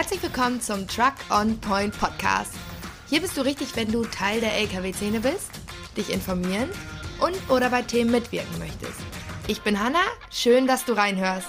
Herzlich willkommen zum Truck on Point Podcast. Hier bist du richtig, wenn du Teil der LKW-Szene bist, dich informieren und oder bei Themen mitwirken möchtest. Ich bin Hanna, schön, dass du reinhörst.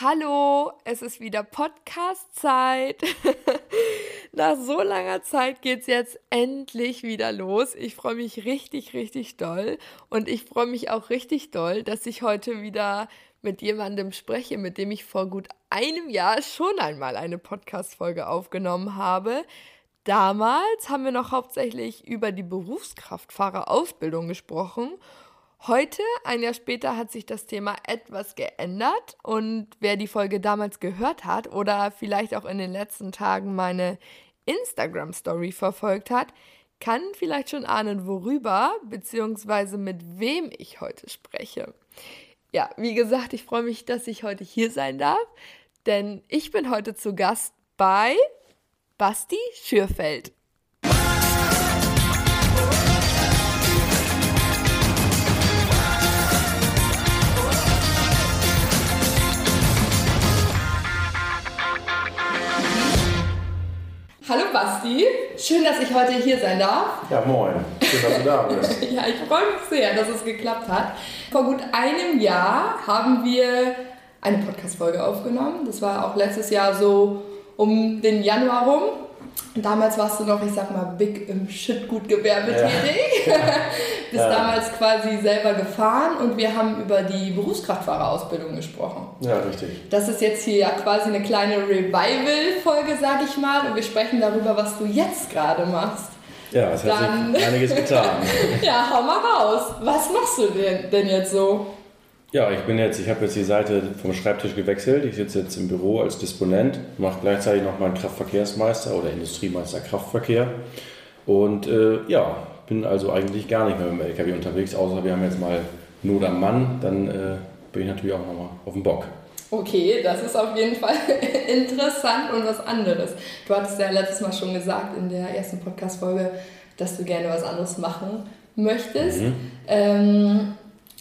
Hallo, es ist wieder Podcast-Zeit. Nach so langer Zeit geht's jetzt endlich wieder los. Ich freue mich richtig, richtig doll. Und ich freue mich auch richtig doll, dass ich heute wieder mit jemandem spreche, mit dem ich vor gut einem Jahr schon einmal eine Podcast-Folge aufgenommen habe. Damals haben wir noch hauptsächlich über die Berufskraftfahrerausbildung gesprochen. Heute, ein Jahr später, hat sich das Thema etwas geändert und wer die Folge damals gehört hat oder vielleicht auch in den letzten Tagen meine Instagram-Story verfolgt hat, kann vielleicht schon ahnen, worüber bzw. mit wem ich heute spreche. Ja, wie gesagt, ich freue mich, dass ich heute hier sein darf, denn ich bin heute zu Gast bei Basti Schürfeld. Hallo Basti, schön, dass ich heute hier sein darf. Ja, moin. Schön, dass du da bist. ja, ich freue mich sehr, dass es geklappt hat. Vor gut einem Jahr haben wir eine Podcast-Folge aufgenommen. Das war auch letztes Jahr so um den Januar rum. Damals warst du noch, ich sag mal, big im Schüttgutgewerbe ja. tätig. Bist ja. damals quasi selber gefahren und wir haben über die Berufskraftfahrerausbildung gesprochen. Ja, richtig. Das ist jetzt hier ja quasi eine kleine Revival-Folge, sag ich mal, und wir sprechen darüber, was du jetzt gerade machst. Ja, es hat Dann, sich einiges getan. ja, hau mal raus. Was machst du denn, denn jetzt so? Ja, ich bin jetzt, ich habe jetzt die Seite vom Schreibtisch gewechselt. Ich sitze jetzt im Büro als Disponent, mache gleichzeitig noch meinen Kraftverkehrsmeister oder Industriemeister Kraftverkehr. Und äh, ja, bin also eigentlich gar nicht mehr mit dem LKW unterwegs, außer wir haben jetzt mal Not am Mann, dann äh, bin ich natürlich auch nochmal auf dem Bock. Okay, das ist auf jeden Fall interessant und was anderes. Du hattest ja letztes Mal schon gesagt in der ersten Podcast-Folge, dass du gerne was anderes machen möchtest. Mhm. Ähm,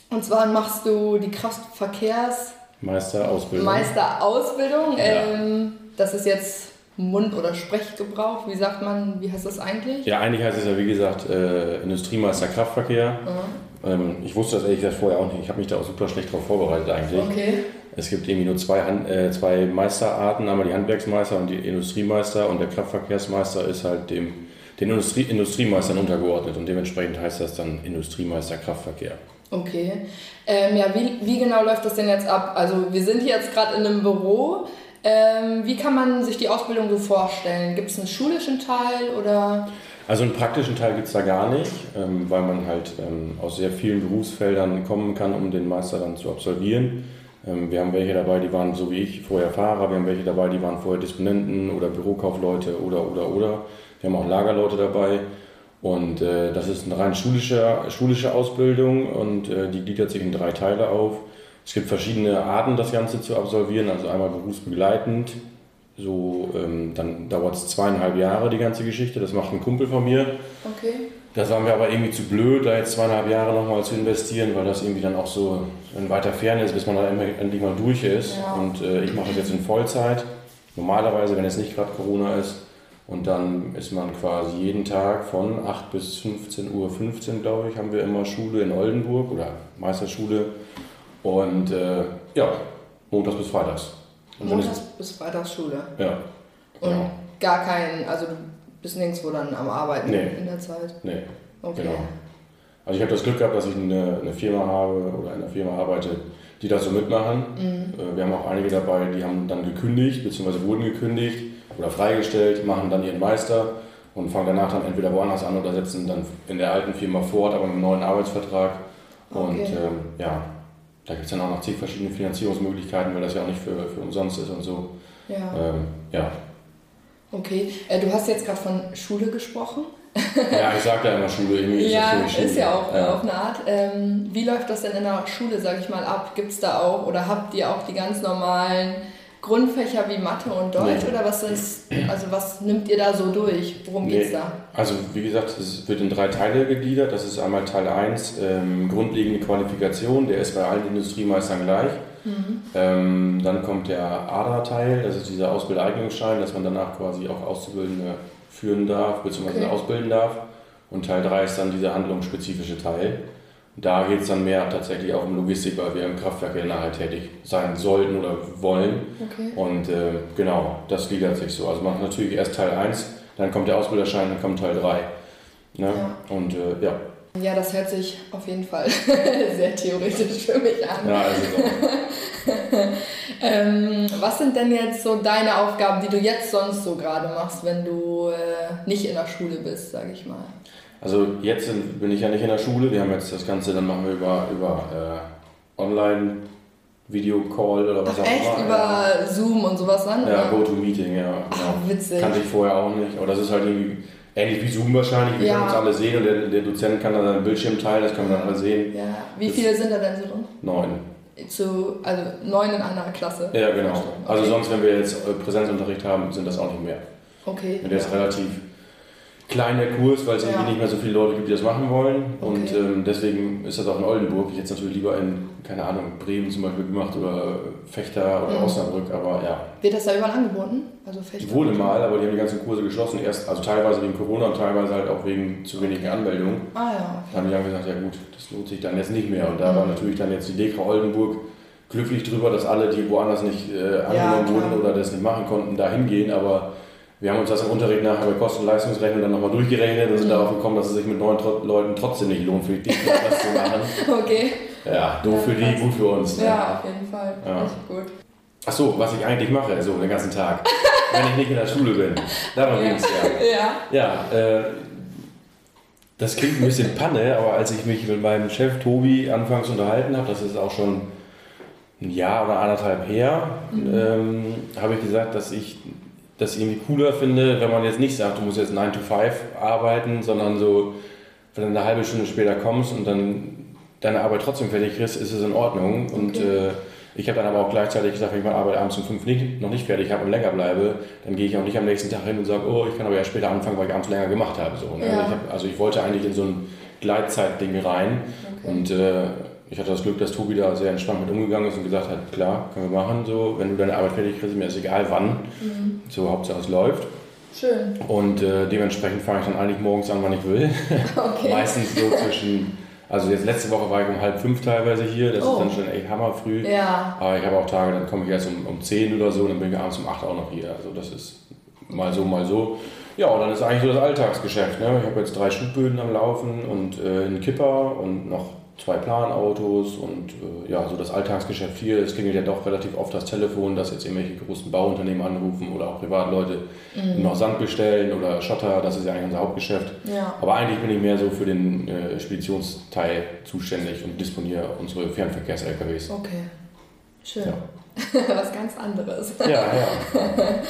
und zwar machst du die Kraftverkehrsmeisterausbildung. Meisterausbildung. Ja. Ähm, das ist jetzt Mund- oder Sprechgebrauch. Wie sagt man, wie heißt das eigentlich? Ja, eigentlich heißt es ja, wie gesagt, äh, Industriemeister Kraftverkehr. Mhm. Ähm, ich wusste das ehrlich gesagt vorher auch nicht. Ich habe mich da auch super schlecht darauf vorbereitet eigentlich. Okay. Es gibt irgendwie nur zwei, Hand, äh, zwei Meisterarten, einmal die Handwerksmeister und die Industriemeister und der Kraftverkehrsmeister ist halt dem, den Industrie, Industriemeistern untergeordnet und dementsprechend heißt das dann Industriemeister Kraftverkehr. Okay. Ähm, ja, wie, wie genau läuft das denn jetzt ab? Also wir sind hier jetzt gerade in einem Büro. Ähm, wie kann man sich die Ausbildung so vorstellen? Gibt es einen schulischen Teil oder? Also einen praktischen Teil gibt es da gar nicht, ähm, weil man halt ähm, aus sehr vielen Berufsfeldern kommen kann, um den Meister dann zu absolvieren. Ähm, wir haben welche dabei, die waren so wie ich vorher Fahrer, wir haben welche dabei, die waren vorher Disponenten oder Bürokaufleute oder oder oder. Wir haben auch Lagerleute dabei. Und äh, das ist eine rein schulische, schulische Ausbildung und äh, die gliedert sich in drei Teile auf. Es gibt verschiedene Arten, das Ganze zu absolvieren, also einmal berufsbegleitend. So, ähm, dann dauert es zweieinhalb Jahre, die ganze Geschichte. Das macht ein Kumpel von mir. Okay. Das waren wir aber irgendwie zu blöd, da jetzt zweieinhalb Jahre nochmal zu investieren, weil das irgendwie dann auch so in weiter Ferne ist, bis man dann endlich mal durch ist. Ja. Und äh, ich mache das jetzt in Vollzeit. Normalerweise, wenn es nicht gerade Corona ist, und dann ist man quasi jeden Tag von 8 bis 15 Uhr, 15 glaube ich, haben wir immer Schule in Oldenburg oder Meisterschule. Und äh, ja, montags bis freitags. Und montags bis freitags Schule? Ja. Und genau. gar kein, also du bist nirgendwo dann am Arbeiten nee. in der Zeit? Nee. Okay. Genau. Also ich habe das Glück gehabt, dass ich eine, eine, Firma habe oder in einer Firma arbeite, die das so mitmachen. Mhm. Äh, wir haben auch einige dabei, die haben dann gekündigt, beziehungsweise wurden gekündigt oder freigestellt, machen dann ihren Meister und fangen danach dann entweder woanders an oder setzen dann in der alten Firma fort, aber mit einem neuen Arbeitsvertrag. Und okay. ähm, ja, da gibt es dann auch noch zig verschiedene Finanzierungsmöglichkeiten, weil das ja auch nicht für, für umsonst ist und so. Ja. Ähm, ja. Okay, äh, du hast jetzt gerade von Schule gesprochen. ja, ich sage ja immer Schule. Irgendwie ist ja, Schule. ist ja auch ja. auf eine Art. Ähm, wie läuft das denn in der Schule, sag ich mal, ab? Gibt es da auch oder habt ihr auch die ganz normalen Grundfächer wie Mathe und Deutsch nee. oder was ist, also was nimmt ihr da so durch? Worum nee. es da? Also wie gesagt, es wird in drei Teile gegliedert. Das ist einmal Teil 1, ähm, grundlegende Qualifikation, der ist bei allen Industriemeistern gleich. Mhm. Ähm, dann kommt der ADA-Teil, das ist dieser Ausbildereignungsschein, dass man danach quasi auch Auszubildende führen darf, bzw. Okay. ausbilden darf. Und Teil 3 ist dann dieser handlungsspezifische Teil. Da geht es dann mehr tatsächlich auch um Logistik, weil wir im Kraftwerk ja nachher tätig sein sollten oder wollen. Okay. Und äh, genau, das gliedert sich so. Also man hat natürlich erst Teil 1, dann kommt der Ausbilderschein, dann kommt Teil 3. Ne? Ja. Und äh, ja. Ja, das hört sich auf jeden Fall sehr theoretisch für mich an. Ja, also so. ähm, was sind denn jetzt so deine Aufgaben, die du jetzt sonst so gerade machst, wenn du äh, nicht in der Schule bist, sage ich mal? Also jetzt sind, bin ich ja nicht in der Schule, wir haben jetzt das Ganze, dann machen wir über, über äh, Online Video-Call oder was Ach, auch echt? immer. Über ja. Zoom und sowas dann? Ja, GoToMeeting, ja. Ach, genau. witzig. Kannte ich vorher auch nicht. Aber das ist halt irgendwie ähnlich wie Zoom wahrscheinlich. Wir ja. können uns alle sehen und der, der Dozent kann dann seinen Bildschirm teilen, das können wir dann alle sehen. Ja. Wie das viele sind da denn so drin? Neun. Zu, also neun in einer Klasse? Ja, genau. Also okay. Also sonst, wenn wir jetzt äh, Präsenzunterricht haben, sind das auch nicht mehr. Okay. Und der ist relativ kleiner Kurs, weil es ja. irgendwie nicht mehr so viele Leute gibt, die das machen wollen. Okay. Und ähm, deswegen ist das auch in Oldenburg. Ich hätte es natürlich lieber in, keine Ahnung, Bremen zum Beispiel gemacht oder Fechter oder mhm. Osnabrück, aber ja. Wird das da überall angeboten? Also Fechter? Wurde mal, aber die haben die ganzen Kurse geschlossen. Erst, also teilweise wegen Corona und teilweise halt auch wegen zu wenigen Anmeldungen. Ah ja. Okay. Dann haben die dann gesagt, ja gut, das lohnt sich dann jetzt nicht mehr. Und da mhm. war natürlich dann jetzt die Dekra Oldenburg glücklich drüber, dass alle, die woanders nicht äh, angenommen ja, wurden oder das nicht machen konnten, da hingehen, aber wir haben uns das im Unterricht nachher bei Kosten-Leistungsrechnung dann nochmal durchgerechnet und sind mhm. darauf gekommen, dass es sich mit neun Leuten trotzdem nicht lohnt, für die was zu machen. Okay. Ja, doof für die, gut für uns. Ne? Ja, auf jeden Fall. Ja. Richtig gut. Achso, was ich eigentlich mache, so den ganzen Tag, wenn ich nicht in der Schule bin. Darum ja. ging es ja. Ja, ja äh, das klingt ein bisschen Panne, aber als ich mich mit meinem Chef Tobi anfangs unterhalten habe, das ist auch schon ein Jahr oder anderthalb her, mhm. ähm, habe ich gesagt, dass ich das irgendwie cooler finde, wenn man jetzt nicht sagt, du musst jetzt 9 to 5 arbeiten, sondern so, wenn du eine halbe Stunde später kommst und dann deine Arbeit trotzdem fertig kriegst, ist es in Ordnung. Okay. Und äh, ich habe dann aber auch gleichzeitig gesagt, wenn ich meine Arbeit abends um 5 nicht, noch nicht fertig habe und länger bleibe, dann gehe ich auch nicht am nächsten Tag hin und sage, oh, ich kann aber ja später anfangen, weil ich abends länger gemacht habe. So, ne? ja. also, ich hab, also, ich wollte eigentlich in so ein Gleitzeitding rein okay. und äh, ich hatte das Glück, dass Tobi da sehr entspannt mit umgegangen ist und gesagt hat, klar, können wir machen, so, wenn du deine Arbeit fertig kriegst, mir ist egal wann, mhm. so Hauptsache es läuft. Schön. Und äh, dementsprechend fange ich dann eigentlich morgens an, wann ich will. Okay. Meistens so zwischen, also jetzt letzte Woche war ich um halb fünf teilweise hier, das oh. ist dann schon echt hammerfrüh. Ja. Aber ich habe auch Tage, dann komme ich erst um, um zehn oder so, dann bin ich abends um acht auch noch hier. Also das ist mal so, mal so. Ja, und dann ist eigentlich so das Alltagsgeschäft. Ne? Ich habe jetzt drei Schlubböden am Laufen und äh, einen Kipper und noch zwei Planautos und äh, ja, so das Alltagsgeschäft hier. Es klingelt ja doch relativ oft das Telefon, dass jetzt irgendwelche großen Bauunternehmen anrufen oder auch Privatleute mhm. noch Sand bestellen oder Schotter. Das ist ja eigentlich unser Hauptgeschäft. Ja. Aber eigentlich bin ich mehr so für den äh, Speditionsteil zuständig und disponiere unsere Fernverkehrs-LKWs. Okay, schön. Ja. Was ganz anderes. Ja, ja.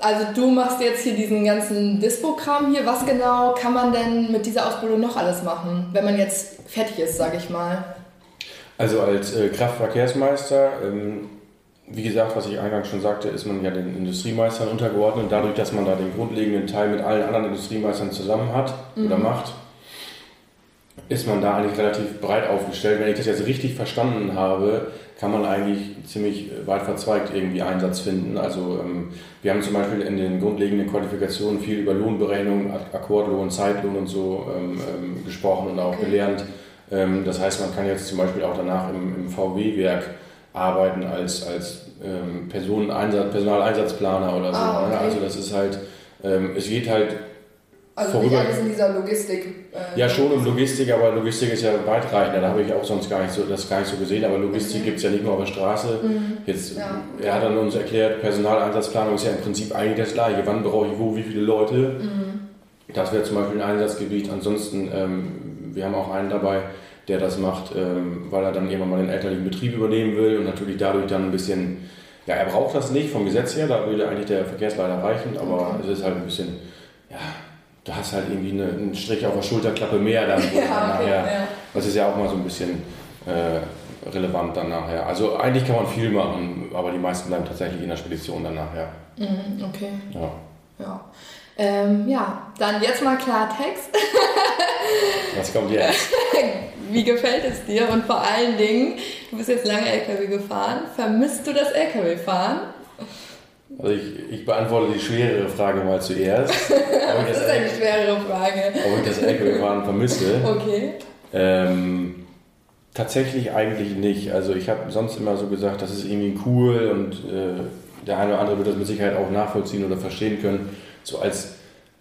Also du machst jetzt hier diesen ganzen Dispo-Kram hier. Was genau kann man denn mit dieser Ausbildung noch alles machen, wenn man jetzt fertig ist, sage ich mal? Also als äh, Kraftverkehrsmeister, ähm, wie gesagt, was ich eingangs schon sagte, ist man ja den Industriemeistern untergeordnet. Dadurch, dass man da den grundlegenden Teil mit allen anderen Industriemeistern zusammen hat mhm. oder macht, ist man da eigentlich relativ breit aufgestellt. Wenn ich das jetzt richtig verstanden habe, kann man eigentlich ziemlich weit verzweigt irgendwie Einsatz finden. Also ähm, wir haben zum Beispiel in den grundlegenden Qualifikationen viel über Lohnberechnung, Akkordlohn, Zeitlohn und so ähm, ähm, gesprochen und auch okay. gelernt. Das heißt, man kann jetzt zum Beispiel auch danach im, im VW-Werk arbeiten als, als ähm, Personeneinsatz, Personaleinsatzplaner oder so. Ah, ne? okay. Also das ist halt, ähm, es geht halt also vorüber. nicht alles in dieser Logistik. Äh, ja, schon um Logistik, aber Logistik ist ja weitreichender. Da habe ich auch sonst gar nicht so, das gar nicht so gesehen. Aber Logistik okay. gibt es ja nicht nur auf der Straße. Mhm. Jetzt, ja. Er hat dann uns erklärt, Personaleinsatzplanung ist ja im Prinzip eigentlich das Gleiche. Wann brauche ich wo, wie viele Leute? Mhm. Das wäre zum Beispiel ein Einsatzgebiet. Ansonsten, ähm, wir haben auch einen dabei, der das macht, ähm, weil er dann irgendwann mal den elterlichen Betrieb übernehmen will und natürlich dadurch dann ein bisschen, ja, er braucht das nicht vom Gesetz her, da würde eigentlich der Verkehrsleiter reichen, aber okay. es ist halt ein bisschen, ja, du hast halt irgendwie eine, einen Strich auf der Schulterklappe mehr dann. ja, okay, nachher, ja. Das ist ja auch mal so ein bisschen, äh, relevant dann nachher. Also eigentlich kann man viel machen, aber die meisten bleiben tatsächlich in der Spedition dann nachher. Mhm, okay. Ja. Ja. Ähm, ja, dann jetzt mal Klartext. Was kommt jetzt? Wie gefällt es dir? Und vor allen Dingen, du bist jetzt lange LKW gefahren. Vermisst du das LKW-Fahren? Also ich, ich beantworte die schwerere Frage mal zuerst. das, ist eine schwerere Frage. Ob ich das LKW-Fahren vermisse? Okay. Ähm, tatsächlich eigentlich nicht. Also ich habe sonst immer so gesagt, das ist irgendwie cool und äh, der eine oder andere wird das mit Sicherheit auch nachvollziehen oder verstehen können. So als,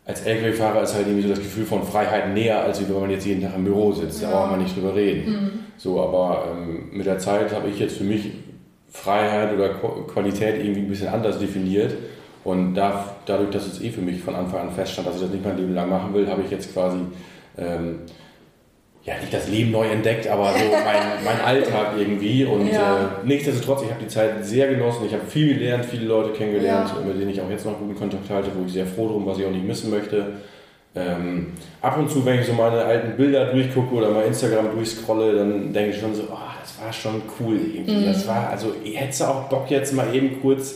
als LKW-Fahrer ist halt irgendwie so das Gefühl von Freiheit näher, als wenn man jetzt jeden Tag im Büro sitzt. Ja. Da braucht man nicht drüber reden. Mhm. So, aber ähm, mit der Zeit habe ich jetzt für mich Freiheit oder Qualität irgendwie ein bisschen anders definiert. Und da, dadurch, dass es eh für mich von Anfang an feststand, dass ich das nicht mein Leben lang machen will, habe ich jetzt quasi ähm, ja, nicht das Leben neu entdeckt, aber so mein, mein Alltag irgendwie. Und ja. äh, nichtsdestotrotz, ich habe die Zeit sehr genossen. Ich habe viel gelernt, viele Leute kennengelernt, ja. mit denen ich auch jetzt noch guten Kontakt halte, wo ich sehr froh drum, was ich auch nicht missen möchte. Ähm, ab und zu, wenn ich so meine alten Bilder durchgucke oder mal Instagram durchscrolle, dann denke ich schon so, oh, das war schon cool irgendwie. Mhm. Das war, also hättest du auch Bock jetzt mal eben kurz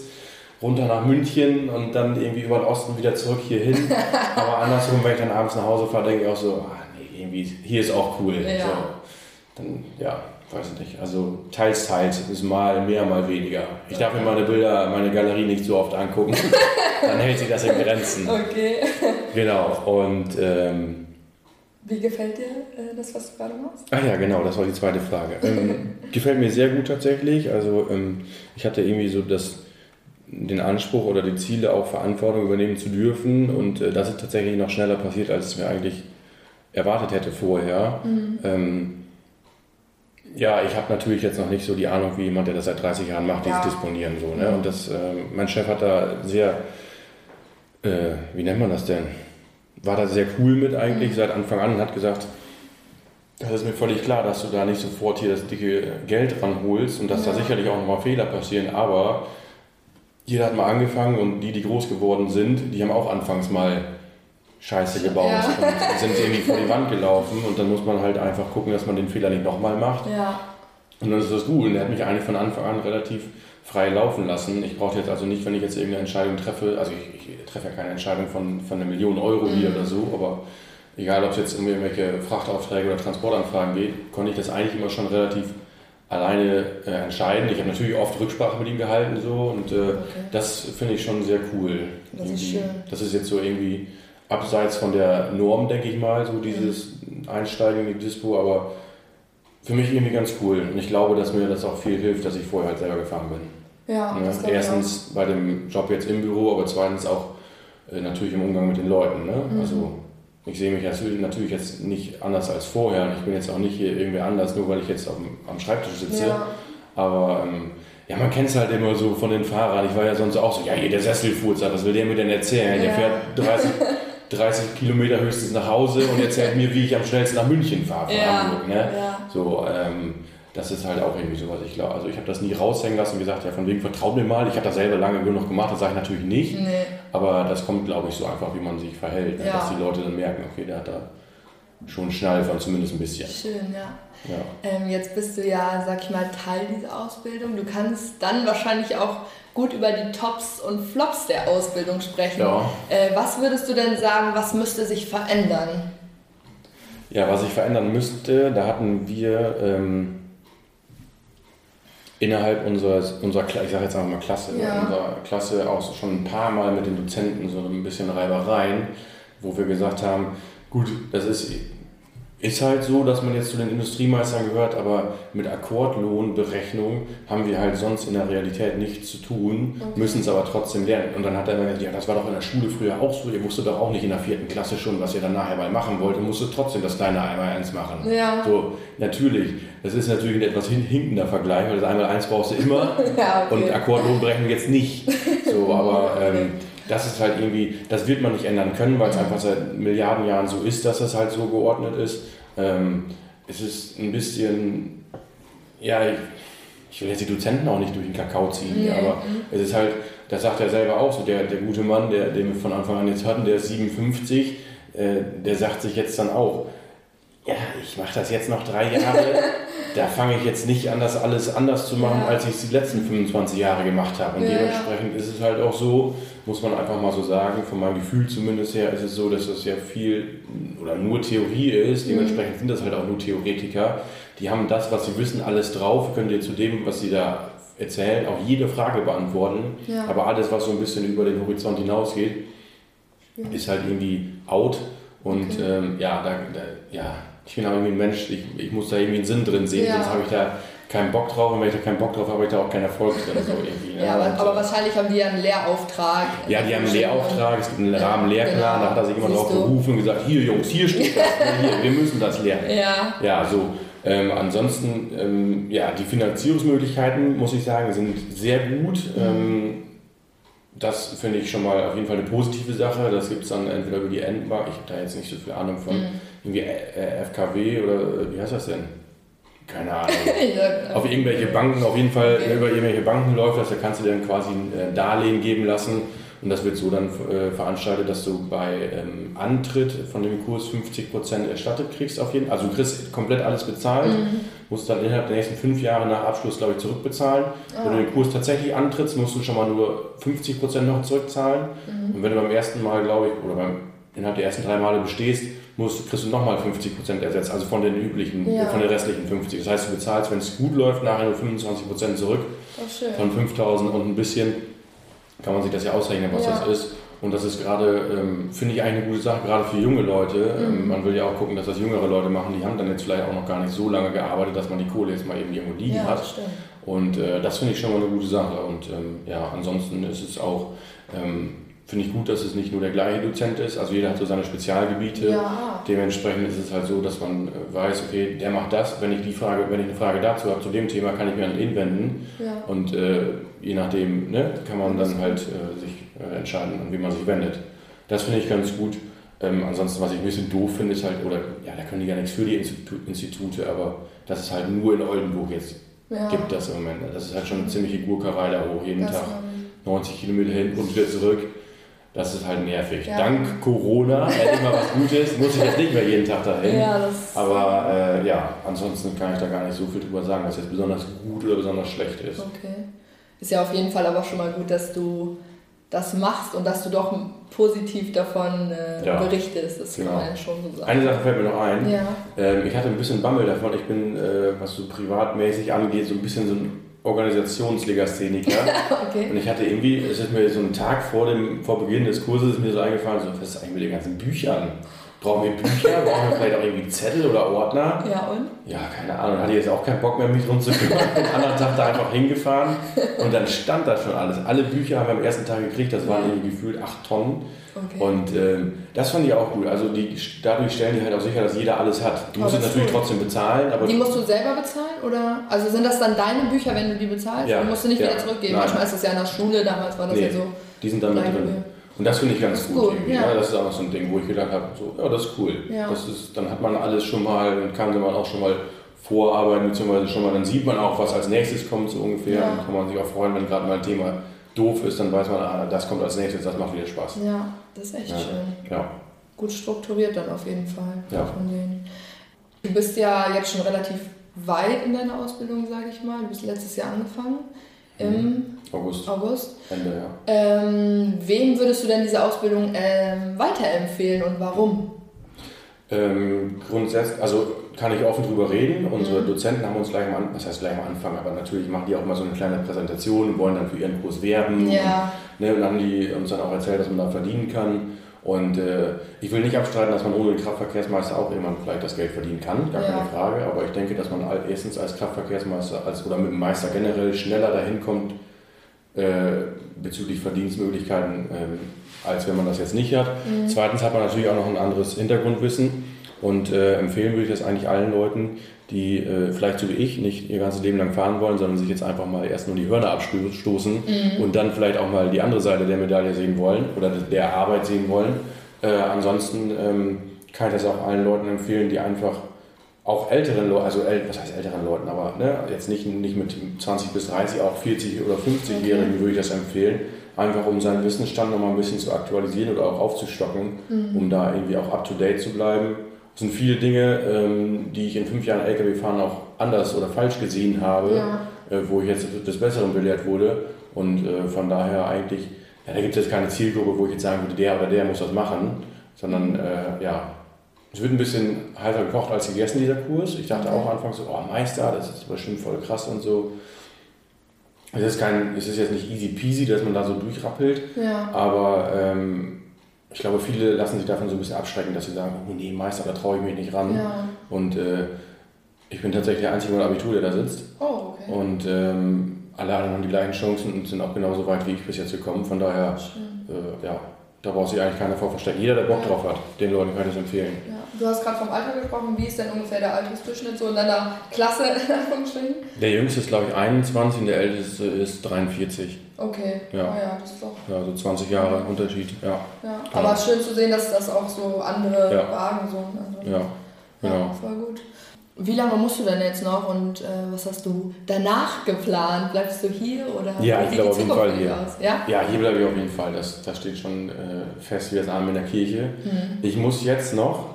runter nach München und dann irgendwie über den Osten wieder zurück hier hin. Aber andersrum, wenn ich dann abends nach Hause fahre, denke ich auch so, ah, irgendwie, hier ist auch cool. Ja. So, dann, ja, weiß ich nicht. Also teils, teils ist mal mehr, mal weniger. Ich darf mir meine Bilder, meine Galerie nicht so oft angucken. dann hält sich das in Grenzen. Okay. Genau. Und ähm, wie gefällt dir äh, das, was du gerade machst? Ach ja, genau, das war die zweite Frage. Ähm, gefällt mir sehr gut tatsächlich. Also ähm, ich hatte irgendwie so das, den Anspruch oder die Ziele, auch Verantwortung übernehmen zu dürfen. Und äh, das ist tatsächlich noch schneller passiert, als es mir eigentlich erwartet hätte vorher. Mhm. Ähm, ja, ich habe natürlich jetzt noch nicht so die Ahnung, wie jemand, der das seit 30 Jahren macht, ja. dieses Disponieren so. Ne? Mhm. Und das, äh, mein Chef hat da sehr, äh, wie nennt man das denn? War da sehr cool mit eigentlich mhm. seit Anfang an und hat gesagt, das ist mir völlig klar, dass du da nicht sofort hier das dicke Geld ranholst und dass ja. da sicherlich auch nochmal Fehler passieren, aber jeder hat mal angefangen und die, die groß geworden sind, die haben auch anfangs mal Scheiße gebaut ja. und sind irgendwie vor die Wand gelaufen und dann muss man halt einfach gucken, dass man den Fehler nicht nochmal macht. Ja. Und dann ist das gut. Und er hat mich eigentlich von Anfang an relativ frei laufen lassen. Ich brauche jetzt also nicht, wenn ich jetzt irgendeine Entscheidung treffe, also ich, ich treffe ja keine Entscheidung von, von einer Million Euro hier mhm. oder so, aber egal ob es jetzt um irgendwelche Frachtaufträge oder Transportanfragen geht, konnte ich das eigentlich immer schon relativ alleine äh, entscheiden. Ich habe natürlich oft Rücksprache mit ihm gehalten so und äh, okay. das finde ich schon sehr cool. Das ist schön. Das ist jetzt so irgendwie abseits von der Norm, denke ich mal, so dieses Einsteigen in die Dispo, aber für mich irgendwie ganz cool. Und ich glaube, dass mir das auch viel hilft, dass ich vorher halt selber gefahren bin. Ja, ne? Erstens bei dem Job jetzt im Büro, aber zweitens auch äh, natürlich im Umgang mit den Leuten. Ne? Mhm. Also ich sehe mich natürlich jetzt nicht anders als vorher. Und ich bin jetzt auch nicht hier irgendwie anders, nur weil ich jetzt am, am Schreibtisch sitze. Ja. Aber ähm, ja, man kennt es halt immer so von den Fahrern. Ich war ja sonst auch so, ja, hier der Sesselfurzer, was will der mir denn erzählen? Ja. Der fährt 30, 30 Kilometer höchstens nach Hause und erzählt mir, wie ich am schnellsten nach München fahre von ja, Hamburg. Ne? Ja. So, ähm, das ist halt auch irgendwie sowas. Ich glaube, also ich habe das nie raushängen lassen und gesagt, ja, von wegen vertraut mir mal. Ich habe das selber lange genug gemacht, das sage ich natürlich nicht. Nee. Aber das kommt, glaube ich, so einfach, wie man sich verhält, ne? ja. dass die Leute dann merken, okay, der hat da schon Schnall von zumindest ein bisschen. Schön, ja. ja. Ähm, jetzt bist du ja, sag ich mal, Teil dieser Ausbildung. Du kannst dann wahrscheinlich auch gut über die Tops und Flops der Ausbildung sprechen. Ja. Äh, was würdest du denn sagen, was müsste sich verändern? Ja, was sich verändern müsste, da hatten wir ähm, innerhalb unserer, unserer ich sage jetzt einfach mal Klasse, ja. unserer Klasse auch schon ein paar Mal mit den Dozenten so ein bisschen Reibereien, wo wir gesagt haben, gut, das ist ist halt so, dass man jetzt zu den Industriemeistern gehört, aber mit Akkordlohnberechnung haben wir halt sonst in der Realität nichts zu tun, okay. müssen es aber trotzdem lernen. Und dann hat er immer gesagt, ja, das war doch in der Schule früher auch so, ihr wusstet doch auch nicht in der vierten Klasse schon, was ihr dann nachher mal machen wollt, ihr musstet trotzdem das kleine einmal eins machen. Ja. So, natürlich, das ist natürlich ein etwas hinkender Vergleich, weil das einmal eins brauchst du immer ja, okay. und Akkordlohnberechnung jetzt nicht. So, aber ähm, das ist halt irgendwie, das wird man nicht ändern können, weil es einfach seit Milliarden Jahren so ist, dass es halt so geordnet ist. Ähm, es ist ein bisschen, ja, ich, ich, will jetzt die Dozenten auch nicht durch den Kakao ziehen, ja. aber es ist halt, das sagt er selber auch so, der, der gute Mann, der, den wir von Anfang an jetzt hatten, der ist 57, äh, der sagt sich jetzt dann auch, ja, ich mache das jetzt noch drei Jahre da fange ich jetzt nicht an, das alles anders zu machen, ja. als ich es die letzten 25 Jahre gemacht habe. Und ja, dementsprechend ist es halt auch so, muss man einfach mal so sagen, von meinem Gefühl zumindest her, ist es so, dass das ja viel oder nur Theorie ist. Mhm. Dementsprechend sind das halt auch nur Theoretiker. Die haben das, was sie wissen, alles drauf, können dir zu dem, was sie da erzählen, auch jede Frage beantworten. Ja. Aber alles, was so ein bisschen über den Horizont hinausgeht, ist halt irgendwie out. Und okay. ähm, ja, da, da, ja, ich bin auch irgendwie ein Mensch, ich, ich muss da irgendwie einen Sinn drin sehen, ja. sonst habe ich da keinen Bock drauf und wenn ich da keinen Bock drauf habe, habe ich da auch keinen Erfolg drin. So irgendwie, ne? ja, aber, aber, wahrscheinlich haben die ja einen Lehrauftrag. Ja, die haben einen Lehrauftrag, es gibt einen Rahmen Lehrplan, genau. da hat er sich immer drauf berufen und gesagt, hier Jungs, hier steht das, hier, wir müssen das lernen. Ja, ja so. Ähm, ansonsten, ähm, ja, die Finanzierungsmöglichkeiten, muss ich sagen, sind sehr gut. Mhm. Ähm, das finde ich schon mal auf jeden Fall eine positive Sache. Das gibt es dann entweder über die Endbank, ich habe da jetzt nicht so viel Ahnung von, mhm. Irgendwie äh, FKW oder äh, wie heißt das denn? Keine Ahnung. ja, auf irgendwelche Banken, auf jeden Fall okay. über irgendwelche Banken läuft das, da kannst du dir dann quasi ein äh, Darlehen geben lassen und das wird so dann äh, veranstaltet, dass du bei ähm, Antritt von dem Kurs 50% erstattet kriegst auf jeden Fall. Also du kriegst komplett alles bezahlt, mhm. musst dann innerhalb der nächsten fünf Jahre nach Abschluss, glaube ich, zurückbezahlen. Oh. Wenn du den Kurs tatsächlich antrittst, musst du schon mal nur 50% noch zurückzahlen. Mhm. Und wenn du beim ersten Mal, glaube ich, oder beim, innerhalb der ersten drei Male bestehst, musst, kriegst du nochmal 50% ersetzt, also von den üblichen, ja. von den restlichen 50. Das heißt, du bezahlst, wenn es gut läuft, nachher nur 25% zurück. Oh, von 5000 und ein bisschen kann man sich das ja ausrechnen, was ja. das ist. Und das ist gerade, ähm, finde ich eigentlich eine gute Sache, gerade für junge Leute. Mhm. Ähm, man will ja auch gucken, dass das jüngere Leute machen. Die haben dann jetzt vielleicht auch noch gar nicht so lange gearbeitet, dass man die Kohle jetzt mal eben irgendwo liegen ja, hat. Stimmt. Und äh, das finde ich schon mal eine gute Sache. Und ähm, ja, ansonsten ist es auch, ähm, finde ich gut, dass es nicht nur der gleiche Dozent ist. Also jeder hat so seine Spezialgebiete. Ja. Dementsprechend ist es halt so, dass man äh, weiß, okay, der macht das. Wenn ich die Frage, wenn ich eine Frage dazu habe, zu dem Thema, kann ich mir an ihn wenden. Ja. Und äh, je nachdem ne, kann man dann halt äh, sich äh, entscheiden, an wie man sich wendet. Das finde ich ganz gut. Ähm, ansonsten, was ich ein bisschen doof finde, ist halt, oder ja, da können die gar nichts für die Institu Institute, aber das ist halt nur in Oldenburg jetzt ja. gibt das im Moment. Das ist halt schon eine ziemliche Gurkerei da hoch, jeden das Tag 90 Kilometer hin und wieder zurück. Das ist halt nervig. Ja. Dank Corona, endlich mal was Gutes, muss ich jetzt nicht mehr jeden Tag dahin. Ja, Aber äh, ja, ansonsten kann ich da gar nicht so viel drüber sagen, was jetzt besonders gut oder besonders schlecht ist. Okay. Ist ja auf jeden Fall aber schon mal gut, dass du das machst und dass du doch positiv davon äh, ja, berichtest. Das genau. kann man ja schon so sagen. Eine Sache fällt mir noch ein. Ja. Ähm, ich hatte ein bisschen Bammel davon. Ich bin, äh, was so privatmäßig angeht, so ein bisschen so ein Organisationslegastheniker. okay. Und ich hatte irgendwie, es ist mir so einen Tag vor, dem, vor Beginn des Kurses ist mir so eingefallen, so, was ist eigentlich mit den ganzen Büchern? Brauchen wir Bücher? Brauchen wir vielleicht auch irgendwie Zettel oder Ordner? Ja, und? Ja, keine Ahnung. Hatte jetzt auch keinen Bock mehr, mich drum zu kümmern. Am anderen Tag da einfach hingefahren und dann stand da schon alles. Alle Bücher haben wir am ersten Tag gekriegt, das waren irgendwie gefühlt acht Tonnen. Okay. Und ähm, das fand ich auch gut. Also die, dadurch stellen die halt auch sicher, dass jeder alles hat. Du musst es natürlich cool. trotzdem bezahlen. Aber die musst du selber bezahlen? Oder? Also sind das dann deine Bücher, wenn du die bezahlst? Ja. Du musst du nicht ja. wieder zurückgeben. Nein. Manchmal ist das ja in der Schule, damals war das nee. ja so. Die sind dann mit drin. Und das finde ich ganz gut. gut ja. ja. das ist auch so ein Ding, wo ich gedacht habe, so, ja, das ist cool. Ja. Das ist, dann hat man alles schon mal und kann man auch schon mal vorarbeiten, beziehungsweise schon mal, dann sieht man auch, was als nächstes kommt, so ungefähr. Ja. Dann kann man sich auch freuen, wenn gerade mal ein Thema doof ist, dann weiß man, ah, das kommt als nächstes, das macht wieder Spaß. Ja, das ist echt ja. schön. Ja. Gut strukturiert dann auf jeden Fall. Ja. Von denen. Du bist ja jetzt schon relativ weit in deiner Ausbildung, sage ich mal. Du bist letztes Jahr angefangen. Im August. August. Ende, ja. Ähm, wem würdest du denn diese Ausbildung ähm, weiterempfehlen und warum? Ähm, grundsätzlich, also kann ich offen drüber reden. Unsere mhm. Dozenten haben uns gleich Anfang, das heißt gleich am Anfang, aber natürlich machen die auch mal so eine kleine Präsentation und wollen dann für ihren Kurs werben. Ja. Und, ne, und dann haben die uns dann auch erzählt, dass man da verdienen kann. Und äh, ich will nicht abstreiten, dass man ohne den Kraftverkehrsmeister auch irgendwann vielleicht das Geld verdienen kann, gar ja. keine Frage. Aber ich denke, dass man erstens als Kraftverkehrsmeister als, oder mit dem Meister generell schneller dahin kommt äh, bezüglich Verdienstmöglichkeiten, äh, als wenn man das jetzt nicht hat. Mhm. Zweitens hat man natürlich auch noch ein anderes Hintergrundwissen. Und äh, empfehlen würde ich das eigentlich allen Leuten, die äh, vielleicht so wie ich nicht ihr ganzes Leben lang fahren wollen, sondern sich jetzt einfach mal erst nur die Hörner abstoßen mhm. und dann vielleicht auch mal die andere Seite der Medaille sehen wollen oder der Arbeit sehen wollen. Äh, ansonsten ähm, kann ich das auch allen Leuten empfehlen, die einfach auch älteren Leuten, also was heißt älteren Leuten, aber ne, jetzt nicht, nicht mit 20 bis 30, auch 40 oder 50-Jährigen okay. würde ich das empfehlen, einfach um seinen Wissensstand nochmal ein bisschen zu aktualisieren oder auch aufzustocken, mhm. um da irgendwie auch up-to-date zu bleiben sind viele Dinge, ähm, die ich in fünf Jahren LKW fahren auch anders oder falsch gesehen habe, Ja. äh, wo ich jetzt des Besseren belehrt wurde. Und äh, von daher eigentlich, ja, da gibt es jetzt keine Zielgruppe, wo ich jetzt sagen würde, der oder der muss das machen, sondern äh, ja, es wird ein bisschen heißer gekocht als gegessen, dieser Kurs. Ich dachte auch anfangs so, oh Meister, das ist bestimmt voll krass und so. Es ist, kein, es ist jetzt nicht easy peasy, dass man da so durchrappelt, Ja. aber ähm, ich glaube, viele lassen sich davon so ein bisschen abschrecken, dass sie sagen, oh nee, Meister, da traue ich mich nicht ran. Ja. Und äh, ich bin tatsächlich der Einzige ohne Abitur, der da sitzt. Oh, okay. Und ähm, alle anderen haben die gleichen Chancen und sind auch genauso weit wie ich bis jetzt gekommen. Von daher, äh, ja, da braucht sich eigentlich keiner vor verstecken. Jeder, der Bock Ja. drauf hat, den Leuten kann ich es empfehlen. Ja. Du hast gerade vom Alter gesprochen. Wie ist denn ungefähr der Altersdurchschnitt so in deiner Klasse? Der jüngste ist, glaube ich, 21 und der älteste ist 43. Okay. Ja. Ah ja, das ist doch. Ja, so 20 Jahre Unterschied. Ja, Ja. Aber schön zu sehen, dass das auch so andere Ja. Wagen so. Andere. ja, Ja, genau. voll gut. Wie lange musst du denn jetzt noch und äh, was hast du danach geplant? Bleibst du hier oder Ja, ich die auf jeden Fall hier. Aus? Ja? Ja, hier bleibe ich auf jeden Fall. Das, das steht schon äh, fest wie das Arm in der Kirche. Hm. Ich muss jetzt noch,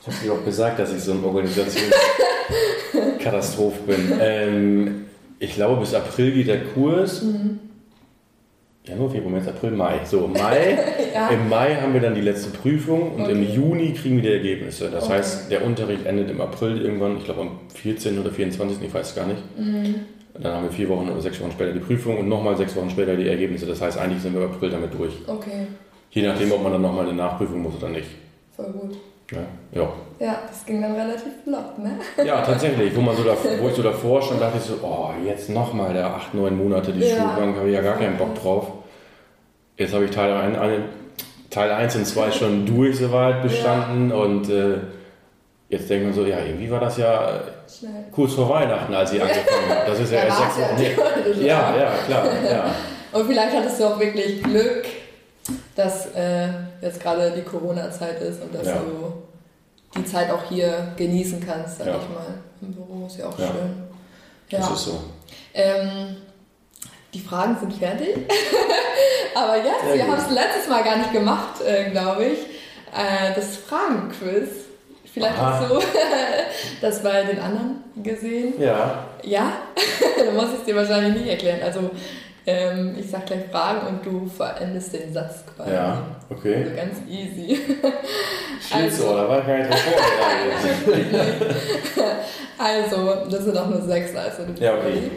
ich habe dir auch gesagt, dass ich so eine Organisationskatastrophe bin. Ähm, ich glaube, bis April geht der Kurs. Mhm. Januar, Februar, März, April, Mai. So, Mai. Ja. Im Mai haben wir dann die letzte Prüfung und im Okay. Juni kriegen wir die Ergebnisse. Das Okay. heißt, der Unterricht endet im April irgendwann, ich glaube am 14. oder 24. Ich weiß es gar nicht. Mhm. Dann haben wir vier Wochen oder sechs Wochen später die Prüfung und nochmal sechs Wochen später die Ergebnisse. Das heißt, eigentlich sind wir im April damit durch. Okay, Je nachdem, ob man dann nochmal eine Nachprüfung muss oder nicht. voll gut. Ja, ja. Ja, das ging dann relativ flott, ne? ja tatsächlich. Wo, man so davor, wo ich so davor stand, dachte ich so, oh, jetzt nochmal da acht, neun Monate die Ja. Schulbank, habe ich ja gar keinen Bock drauf. Jetzt habe ich Teil 1 Teil eins und 2 schon durch soweit bestanden und äh, jetzt denkt man so, ja, irgendwie war das ja Schnell. kurz vor Weihnachten, als ich angefangen habe. Das ist ja Da erst sechs Wochen. ja. Ja, ja, klar. Ja. Und vielleicht hattest du auch wirklich Glück, dass äh, jetzt gerade die Corona-Zeit ist und dass Ja. du die Zeit auch hier genießen kannst, sag Ja. ich mal. Im Büro ist ja auch Ja. schön. Das Ja. ist so. Ähm, die Fragen sind fertig. Aber jetzt, wir haben es letztes Mal gar nicht gemacht, äh, glaube ich. Äh, das Fragenquiz. Vielleicht Aha. hast du das bei den anderen gesehen. Ja, Ja, dann muss ich es dir wahrscheinlich nicht erklären. Also ähm, ich sag gleich Fragen und du verendest den Satz quasi. ja, okay. Also ganz easy. Schlitzohr, da war ich gar nicht drauf vorbereitet. Also, das sind auch nur sechs, also du Ja, okay.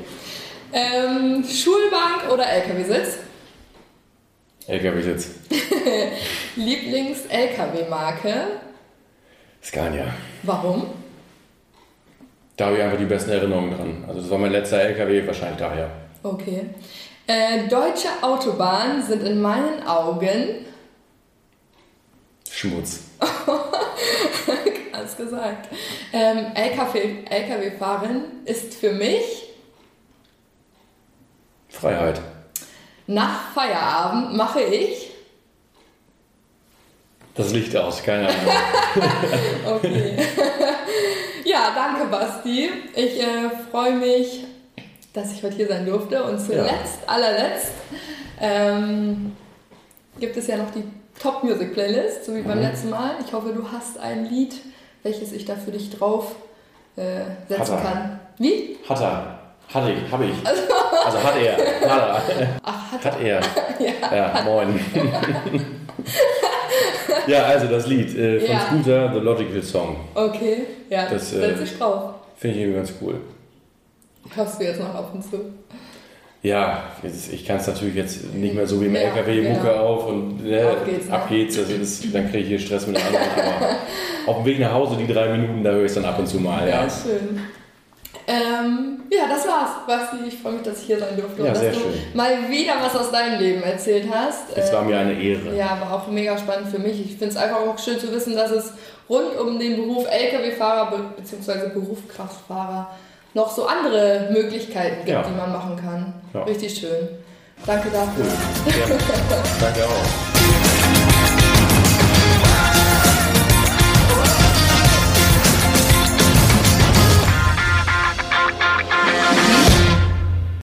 Ähm, Schulbank oder LKW-Sitz? LKW-Sitz. Lieblings-LKW-Marke? Scania. Warum? Da habe ich einfach die besten Erinnerungen dran. Also das war mein letzter LKW, wahrscheinlich daher. Okay. Äh, deutsche Autobahnen sind in meinen Augen, Schmutz. alles gesagt, ähm, LKW, LKW-Fahren ist für mich Freiheit. nach Feierabend mache ich. Das Licht aus, keine Ahnung. Okay. ja, danke Basti. Ich äh, freue mich, dass ich heute hier sein durfte. Und zuletzt, allerletzt, ähm, gibt es ja noch die Top Music Playlist, so wie beim Mhm. letzten Mal. Ich hoffe, du hast ein Lied, welches ich da für dich drauf äh, setzen kann. Wie? Hat er. Hatte ich, habe ich. Also hat er. Hat er. Ach, hat Hat er. Ja. Ja, moin. ja, also das Lied äh, von Ja. Scooter, The Logical Song. Okay, ja, Das, das, äh, ich drauf. Finde ich irgendwie ganz cool. Hörst du jetzt noch ab und zu? Ja, ich kann es natürlich jetzt nicht mehr so wie im Ja, LKW, Mucke genau. auf und ne, Auf geht's, ne? ab geht's. Also das, dann kriege ich hier Stress mit den anderen. Aber auf dem Weg nach Hause, die drei Minuten, da höre ich es dann ab und zu mal. Ja, Ja, schön. Ähm, ja, das war's, Basti. Ich freue mich, dass ich hier sein durfte Ja, und sehr dass du schön. mal wieder was aus deinem Leben erzählt hast. es war Ähm, mir eine Ehre. ja, war auch mega spannend für mich. Ich finde es einfach auch schön zu wissen, dass es rund um den Beruf Lkw-Fahrer bzw. Berufskraftfahrer noch so andere Möglichkeiten gibt, Ja. die man machen kann. Ja. Richtig schön. Danke dafür. Danke auch.